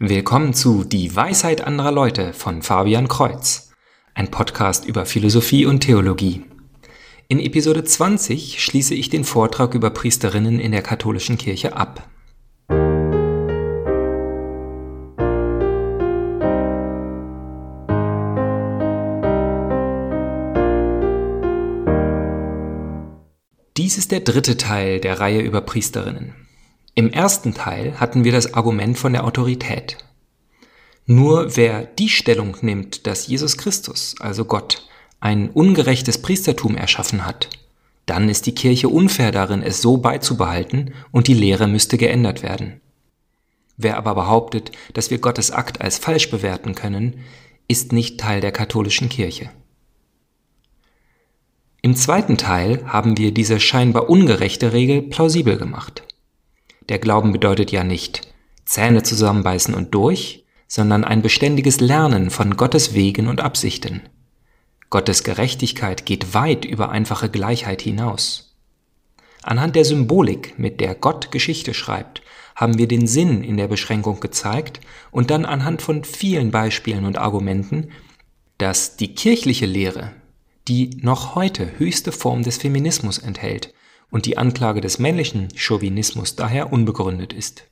Willkommen zu Die Weisheit anderer Leute von Fabian Kreuz, ein Podcast über Philosophie und Theologie. In Episode 20 schließe ich den Vortrag über Priesterinnen in der katholischen Kirche ab. Dies ist der dritte Teil der Reihe über Priesterinnen. Im ersten Teil hatten wir das Argument von der Autorität. Nur wer die Stellung nimmt, dass Jesus Christus, also Gott, ein ungerechtes Priestertum erschaffen hat, dann ist die Kirche unfair darin, es so beizubehalten und die Lehre müsste geändert werden. Wer aber behauptet, dass wir Gottes Akt als falsch bewerten können, ist nicht Teil der katholischen Kirche. Im zweiten Teil haben wir diese scheinbar ungerechte Regel plausibel gemacht. Der Glauben bedeutet ja nicht Zähne zusammenbeißen und durch, sondern ein beständiges Lernen von Gottes Wegen und Absichten. Gottes Gerechtigkeit geht weit über einfache Gleichheit hinaus. Anhand der Symbolik, mit der Gott Geschichte schreibt, haben wir den Sinn in der Beschränkung gezeigt und dann anhand von vielen Beispielen und Argumenten, dass die kirchliche Lehre, die noch heute höchste Form des Feminismus enthält, und die Anklage des männlichen Chauvinismus daher unbegründet ist.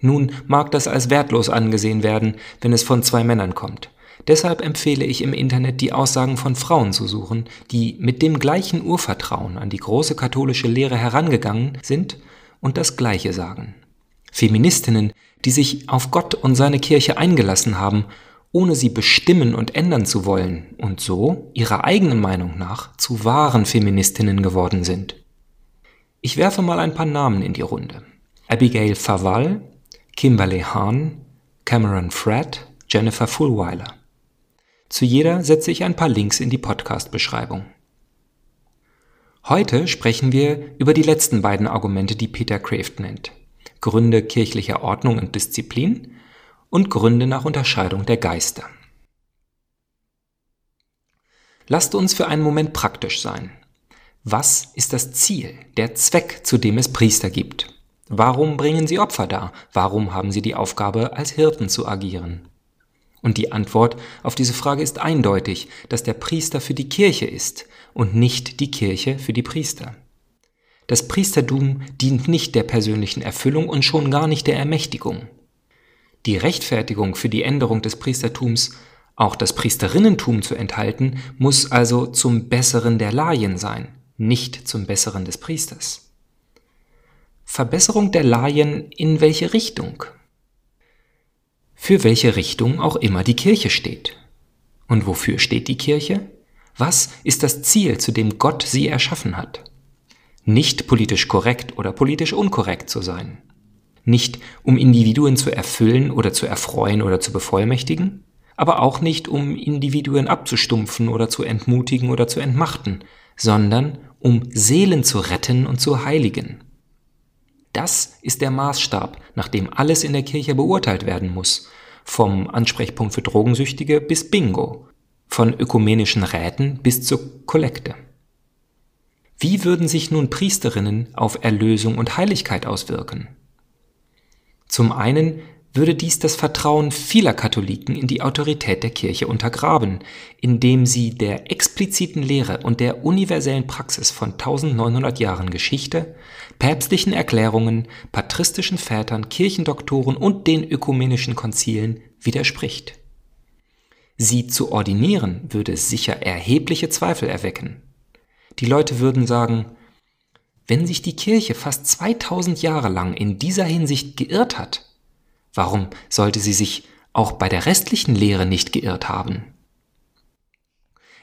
Nun mag das als wertlos angesehen werden, wenn es von zwei Männern kommt. Deshalb empfehle ich im Internet die Aussagen von Frauen zu suchen, die mit dem gleichen Urvertrauen an die große katholische Lehre herangegangen sind und das Gleiche sagen. Feministinnen, die sich auf Gott und seine Kirche eingelassen haben ohne sie bestimmen und ändern zu wollen und so, ihrer eigenen Meinung nach, zu wahren Feministinnen geworden sind. Ich werfe mal ein paar Namen in die Runde. Abigail Faval, Kimberly Hahn, Cameron Fred, Jennifer Fulweiler. Zu jeder setze ich ein paar Links in die Podcast-Beschreibung. Heute sprechen wir über die letzten beiden Argumente, die Peter Kraft nennt. Gründe kirchlicher Ordnung und Disziplin und Gründe nach Unterscheidung der Geister. Lasst uns für einen Moment praktisch sein. Was ist das Ziel, der Zweck, zu dem es Priester gibt? Warum bringen sie Opfer dar? Warum haben sie die Aufgabe, als Hirten zu agieren? Und die Antwort auf diese Frage ist eindeutig, dass der Priester für die Kirche ist und nicht die Kirche für die Priester. Das Priestertum dient nicht der persönlichen Erfüllung und schon gar nicht der Ermächtigung. Die Rechtfertigung für die Änderung des Priestertums, auch das Priesterinnentum zu enthalten, muss also zum Besseren der Laien sein, nicht zum Besseren des Priesters. Verbesserung der Laien in welche Richtung? Für welche Richtung auch immer die Kirche steht. Und wofür steht die Kirche? Was ist das Ziel, zu dem Gott sie erschaffen hat? Nicht politisch korrekt oder politisch unkorrekt zu sein nicht um Individuen zu erfüllen oder zu erfreuen oder zu bevollmächtigen, aber auch nicht um Individuen abzustumpfen oder zu entmutigen oder zu entmachten, sondern um Seelen zu retten und zu heiligen. Das ist der Maßstab, nach dem alles in der Kirche beurteilt werden muss, vom Ansprechpunkt für Drogensüchtige bis Bingo, von ökumenischen Räten bis zur Kollekte. Wie würden sich nun Priesterinnen auf Erlösung und Heiligkeit auswirken? Zum einen würde dies das Vertrauen vieler Katholiken in die Autorität der Kirche untergraben, indem sie der expliziten Lehre und der universellen Praxis von 1900 Jahren Geschichte, päpstlichen Erklärungen, patristischen Vätern, Kirchendoktoren und den ökumenischen Konzilen widerspricht. Sie zu ordinieren würde sicher erhebliche Zweifel erwecken. Die Leute würden sagen, wenn sich die Kirche fast 2000 Jahre lang in dieser Hinsicht geirrt hat, warum sollte sie sich auch bei der restlichen Lehre nicht geirrt haben?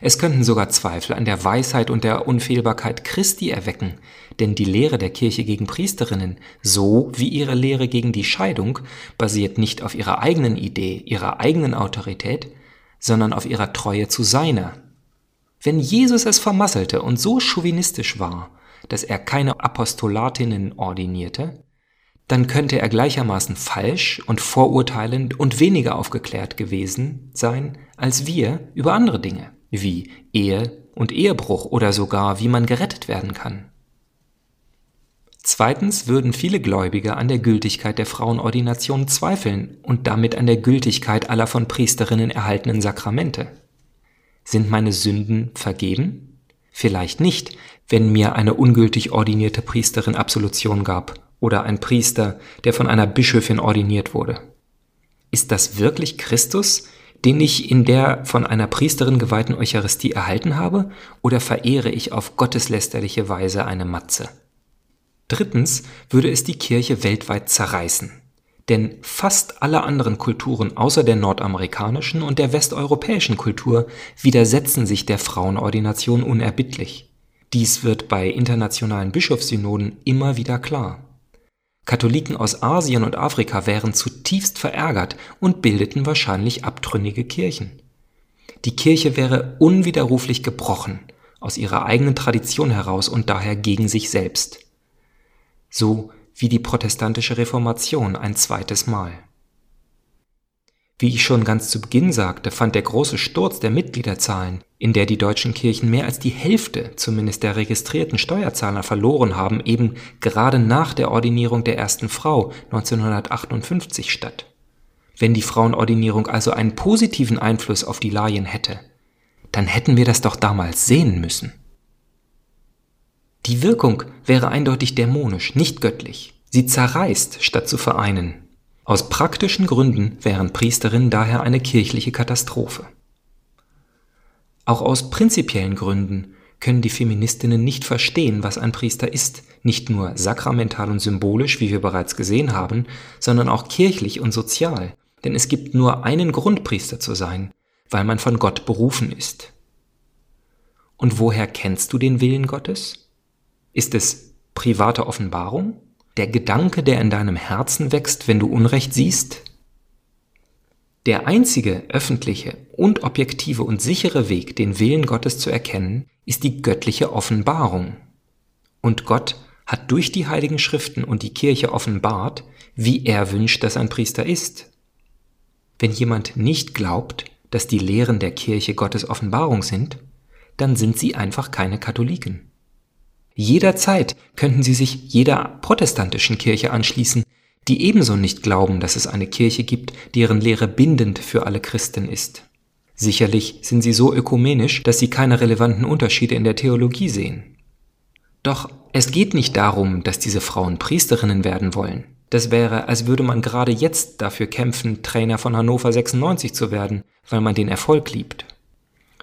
Es könnten sogar Zweifel an der Weisheit und der Unfehlbarkeit Christi erwecken, denn die Lehre der Kirche gegen Priesterinnen, so wie ihre Lehre gegen die Scheidung, basiert nicht auf ihrer eigenen Idee, ihrer eigenen Autorität, sondern auf ihrer Treue zu seiner. Wenn Jesus es vermasselte und so chauvinistisch war, dass er keine Apostolatinnen ordinierte, dann könnte er gleichermaßen falsch und vorurteilend und weniger aufgeklärt gewesen sein als wir über andere Dinge, wie Ehe und Ehebruch oder sogar wie man gerettet werden kann. Zweitens würden viele Gläubige an der Gültigkeit der Frauenordination zweifeln und damit an der Gültigkeit aller von Priesterinnen erhaltenen Sakramente. Sind meine Sünden vergeben? Vielleicht nicht, wenn mir eine ungültig ordinierte Priesterin Absolution gab oder ein Priester, der von einer Bischöfin ordiniert wurde. Ist das wirklich Christus, den ich in der von einer Priesterin geweihten Eucharistie erhalten habe, oder verehre ich auf gotteslästerliche Weise eine Matze? Drittens würde es die Kirche weltweit zerreißen. Denn fast alle anderen Kulturen außer der nordamerikanischen und der westeuropäischen Kultur widersetzen sich der Frauenordination unerbittlich. Dies wird bei internationalen Bischofssynoden immer wieder klar. Katholiken aus Asien und Afrika wären zutiefst verärgert und bildeten wahrscheinlich abtrünnige Kirchen. Die Kirche wäre unwiderruflich gebrochen, aus ihrer eigenen Tradition heraus und daher gegen sich selbst. So wie die protestantische Reformation ein zweites Mal. Wie ich schon ganz zu Beginn sagte, fand der große Sturz der Mitgliederzahlen, in der die deutschen Kirchen mehr als die Hälfte zumindest der registrierten Steuerzahler verloren haben, eben gerade nach der Ordinierung der ersten Frau 1958 statt. Wenn die Frauenordinierung also einen positiven Einfluss auf die Laien hätte, dann hätten wir das doch damals sehen müssen. Die Wirkung wäre eindeutig dämonisch, nicht göttlich. Sie zerreißt, statt zu vereinen. Aus praktischen Gründen wären Priesterinnen daher eine kirchliche Katastrophe. Auch aus prinzipiellen Gründen können die Feministinnen nicht verstehen, was ein Priester ist, nicht nur sakramental und symbolisch, wie wir bereits gesehen haben, sondern auch kirchlich und sozial, denn es gibt nur einen Grund, Priester zu sein, weil man von Gott berufen ist. Und woher kennst du den Willen Gottes? Ist es private Offenbarung? Der Gedanke, der in deinem Herzen wächst, wenn du Unrecht siehst? Der einzige öffentliche und objektive und sichere Weg, den Willen Gottes zu erkennen, ist die göttliche Offenbarung. Und Gott hat durch die heiligen Schriften und die Kirche offenbart, wie er wünscht, dass ein Priester ist. Wenn jemand nicht glaubt, dass die Lehren der Kirche Gottes Offenbarung sind, dann sind sie einfach keine Katholiken. Jederzeit könnten sie sich jeder protestantischen Kirche anschließen, die ebenso nicht glauben, dass es eine Kirche gibt, deren Lehre bindend für alle Christen ist. Sicherlich sind sie so ökumenisch, dass sie keine relevanten Unterschiede in der Theologie sehen. Doch es geht nicht darum, dass diese Frauen Priesterinnen werden wollen. Das wäre, als würde man gerade jetzt dafür kämpfen, Trainer von Hannover 96 zu werden, weil man den Erfolg liebt.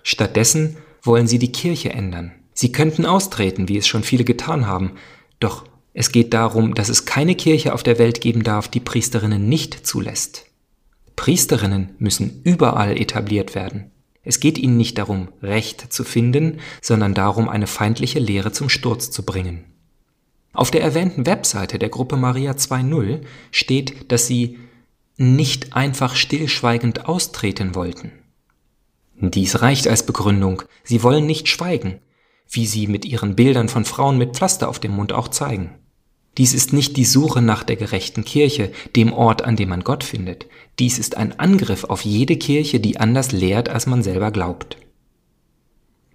Stattdessen wollen sie die Kirche ändern. Sie könnten austreten, wie es schon viele getan haben, doch es geht darum, dass es keine Kirche auf der Welt geben darf, die Priesterinnen nicht zulässt. Priesterinnen müssen überall etabliert werden. Es geht ihnen nicht darum, Recht zu finden, sondern darum, eine feindliche Lehre zum Sturz zu bringen. Auf der erwähnten Webseite der Gruppe Maria 2.0 steht, dass sie nicht einfach stillschweigend austreten wollten. Dies reicht als Begründung. Sie wollen nicht schweigen wie sie mit ihren Bildern von Frauen mit Pflaster auf dem Mund auch zeigen. Dies ist nicht die Suche nach der gerechten Kirche, dem Ort, an dem man Gott findet. Dies ist ein Angriff auf jede Kirche, die anders lehrt, als man selber glaubt.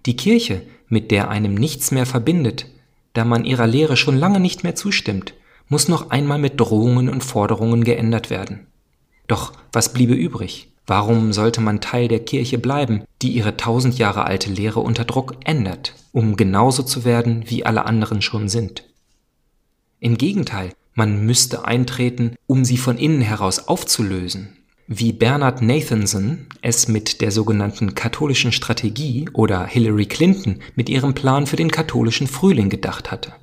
Die Kirche, mit der einem nichts mehr verbindet, da man ihrer Lehre schon lange nicht mehr zustimmt, muss noch einmal mit Drohungen und Forderungen geändert werden. Doch was bliebe übrig? Warum sollte man Teil der Kirche bleiben, die ihre tausend Jahre alte Lehre unter Druck ändert, um genauso zu werden, wie alle anderen schon sind? Im Gegenteil, man müsste eintreten, um sie von innen heraus aufzulösen, wie Bernard Nathanson es mit der sogenannten katholischen Strategie oder Hillary Clinton mit ihrem Plan für den katholischen Frühling gedacht hatte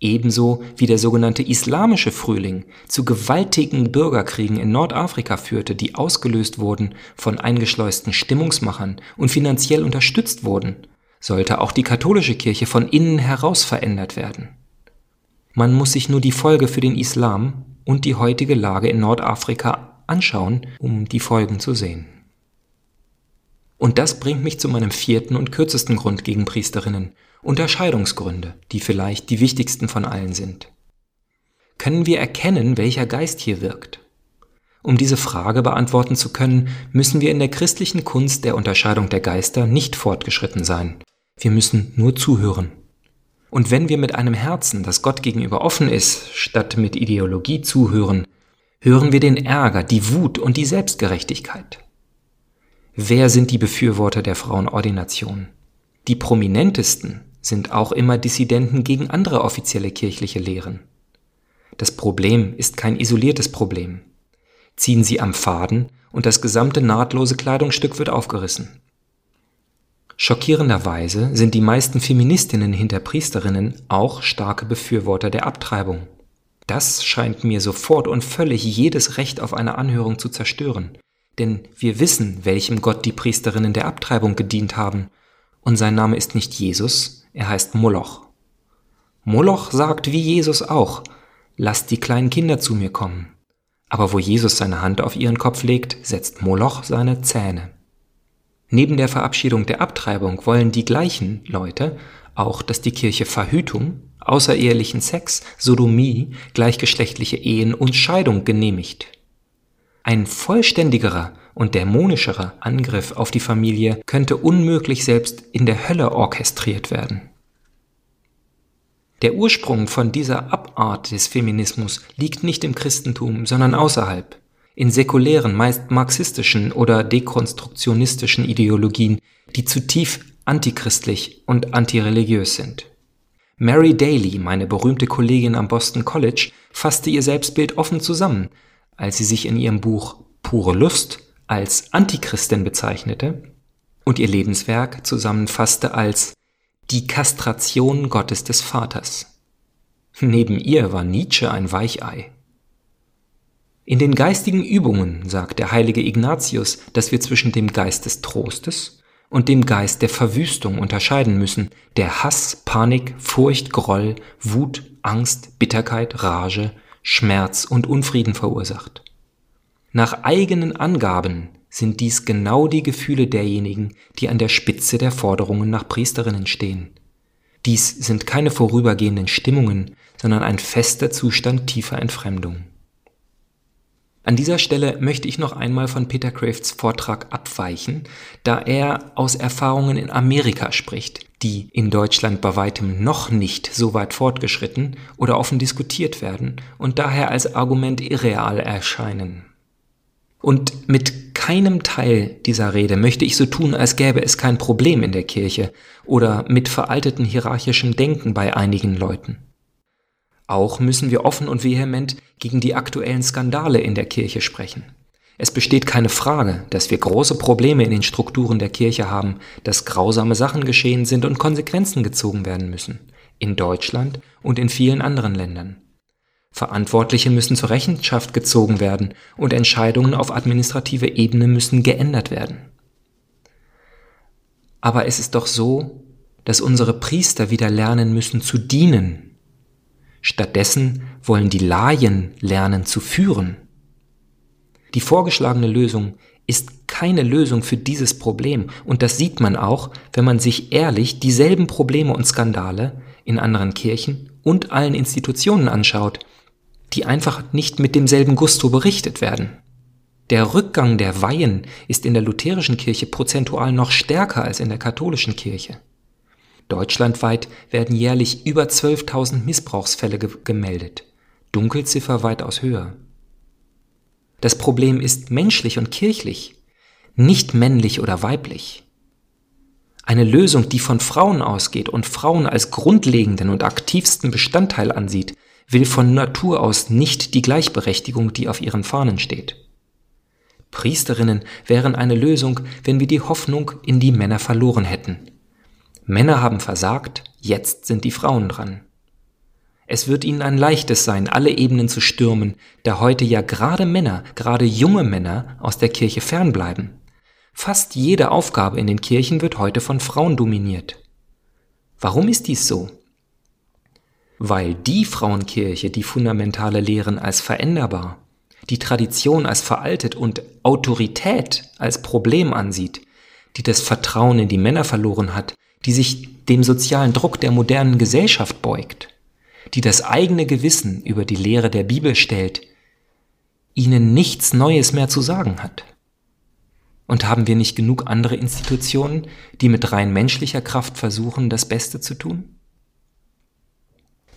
ebenso wie der sogenannte Islamische Frühling zu gewaltigen Bürgerkriegen in Nordafrika führte, die ausgelöst wurden von eingeschleusten Stimmungsmachern und finanziell unterstützt wurden, sollte auch die katholische Kirche von innen heraus verändert werden. Man muss sich nur die Folge für den Islam und die heutige Lage in Nordafrika anschauen, um die Folgen zu sehen. Und das bringt mich zu meinem vierten und kürzesten Grund gegen Priesterinnen, Unterscheidungsgründe, die vielleicht die wichtigsten von allen sind. Können wir erkennen, welcher Geist hier wirkt? Um diese Frage beantworten zu können, müssen wir in der christlichen Kunst der Unterscheidung der Geister nicht fortgeschritten sein. Wir müssen nur zuhören. Und wenn wir mit einem Herzen, das Gott gegenüber offen ist, statt mit Ideologie zuhören, hören wir den Ärger, die Wut und die Selbstgerechtigkeit. Wer sind die Befürworter der Frauenordination? Die prominentesten sind auch immer Dissidenten gegen andere offizielle kirchliche Lehren. Das Problem ist kein isoliertes Problem. Ziehen Sie am Faden und das gesamte nahtlose Kleidungsstück wird aufgerissen. Schockierenderweise sind die meisten Feministinnen hinter Priesterinnen auch starke Befürworter der Abtreibung. Das scheint mir sofort und völlig jedes Recht auf eine Anhörung zu zerstören. Denn wir wissen, welchem Gott die Priesterinnen der Abtreibung gedient haben. Und sein Name ist nicht Jesus, er heißt Moloch. Moloch sagt wie Jesus auch, lasst die kleinen Kinder zu mir kommen. Aber wo Jesus seine Hand auf ihren Kopf legt, setzt Moloch seine Zähne. Neben der Verabschiedung der Abtreibung wollen die gleichen Leute auch, dass die Kirche Verhütung, außerehelichen Sex, Sodomie, gleichgeschlechtliche Ehen und Scheidung genehmigt. Ein vollständigerer und dämonischerer Angriff auf die Familie könnte unmöglich selbst in der Hölle orchestriert werden. Der Ursprung von dieser Abart des Feminismus liegt nicht im Christentum, sondern außerhalb in säkulären, meist marxistischen oder dekonstruktionistischen Ideologien, die zutiefst antichristlich und antireligiös sind. Mary Daly, meine berühmte Kollegin am Boston College, fasste ihr Selbstbild offen zusammen, als sie sich in ihrem Buch Pure Lust als Antichristin bezeichnete und ihr Lebenswerk zusammenfasste als die Kastration Gottes des Vaters. Neben ihr war Nietzsche ein Weichei. In den geistigen Übungen sagt der heilige Ignatius, dass wir zwischen dem Geist des Trostes und dem Geist der Verwüstung unterscheiden müssen, der Hass, Panik, Furcht, Groll, Wut, Angst, Bitterkeit, Rage, Schmerz und Unfrieden verursacht. Nach eigenen Angaben sind dies genau die Gefühle derjenigen, die an der Spitze der Forderungen nach Priesterinnen stehen. Dies sind keine vorübergehenden Stimmungen, sondern ein fester Zustand tiefer Entfremdung. An dieser Stelle möchte ich noch einmal von Peter Crafts Vortrag abweichen, da er aus Erfahrungen in Amerika spricht, die in Deutschland bei weitem noch nicht so weit fortgeschritten oder offen diskutiert werden und daher als Argument irreal erscheinen. Und mit keinem Teil dieser Rede möchte ich so tun, als gäbe es kein Problem in der Kirche oder mit veralteten hierarchischem Denken bei einigen Leuten. Auch müssen wir offen und vehement gegen die aktuellen Skandale in der Kirche sprechen. Es besteht keine Frage, dass wir große Probleme in den Strukturen der Kirche haben, dass grausame Sachen geschehen sind und Konsequenzen gezogen werden müssen. In Deutschland und in vielen anderen Ländern. Verantwortliche müssen zur Rechenschaft gezogen werden und Entscheidungen auf administrative Ebene müssen geändert werden. Aber es ist doch so, dass unsere Priester wieder lernen müssen zu dienen Stattdessen wollen die Laien lernen zu führen. Die vorgeschlagene Lösung ist keine Lösung für dieses Problem und das sieht man auch, wenn man sich ehrlich dieselben Probleme und Skandale in anderen Kirchen und allen Institutionen anschaut, die einfach nicht mit demselben Gusto berichtet werden. Der Rückgang der Weihen ist in der lutherischen Kirche prozentual noch stärker als in der katholischen Kirche. Deutschlandweit werden jährlich über 12.000 Missbrauchsfälle ge gemeldet, Dunkelziffer weitaus höher. Das Problem ist menschlich und kirchlich, nicht männlich oder weiblich. Eine Lösung, die von Frauen ausgeht und Frauen als grundlegenden und aktivsten Bestandteil ansieht, will von Natur aus nicht die Gleichberechtigung, die auf ihren Fahnen steht. Priesterinnen wären eine Lösung, wenn wir die Hoffnung in die Männer verloren hätten, Männer haben versagt, jetzt sind die Frauen dran. Es wird ihnen ein leichtes sein, alle Ebenen zu stürmen, da heute ja gerade Männer, gerade junge Männer aus der Kirche fernbleiben. Fast jede Aufgabe in den Kirchen wird heute von Frauen dominiert. Warum ist dies so? Weil die Frauenkirche die fundamentale Lehren als veränderbar, die Tradition als veraltet und Autorität als Problem ansieht, die das Vertrauen in die Männer verloren hat, die sich dem sozialen Druck der modernen Gesellschaft beugt, die das eigene Gewissen über die Lehre der Bibel stellt, ihnen nichts Neues mehr zu sagen hat. Und haben wir nicht genug andere Institutionen, die mit rein menschlicher Kraft versuchen, das Beste zu tun?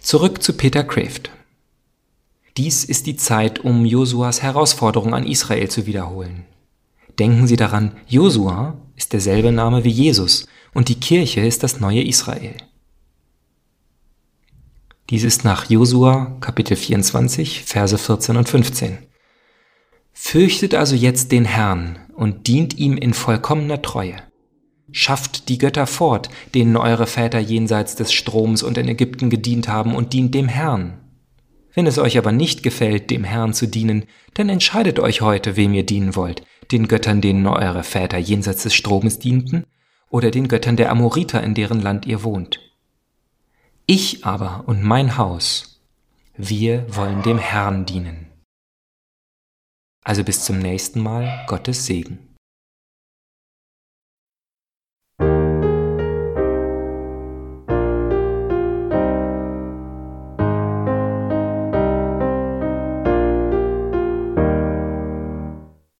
Zurück zu Peter Kraft. Dies ist die Zeit, um Josuas Herausforderung an Israel zu wiederholen. Denken Sie daran, Josua ist derselbe Name wie Jesus und die Kirche ist das neue Israel. Dies ist nach Josua Kapitel 24, Verse 14 und 15. Fürchtet also jetzt den Herrn und dient ihm in vollkommener Treue. Schafft die Götter fort, denen eure Väter jenseits des Stroms und in Ägypten gedient haben, und dient dem Herrn. Wenn es euch aber nicht gefällt, dem Herrn zu dienen, dann entscheidet euch heute, wem ihr dienen wollt, den Göttern, denen eure Väter jenseits des Stromes dienten, oder den Göttern der Amoriter, in deren Land ihr wohnt. Ich aber und mein Haus, wir wollen dem Herrn dienen. Also bis zum nächsten Mal, Gottes Segen.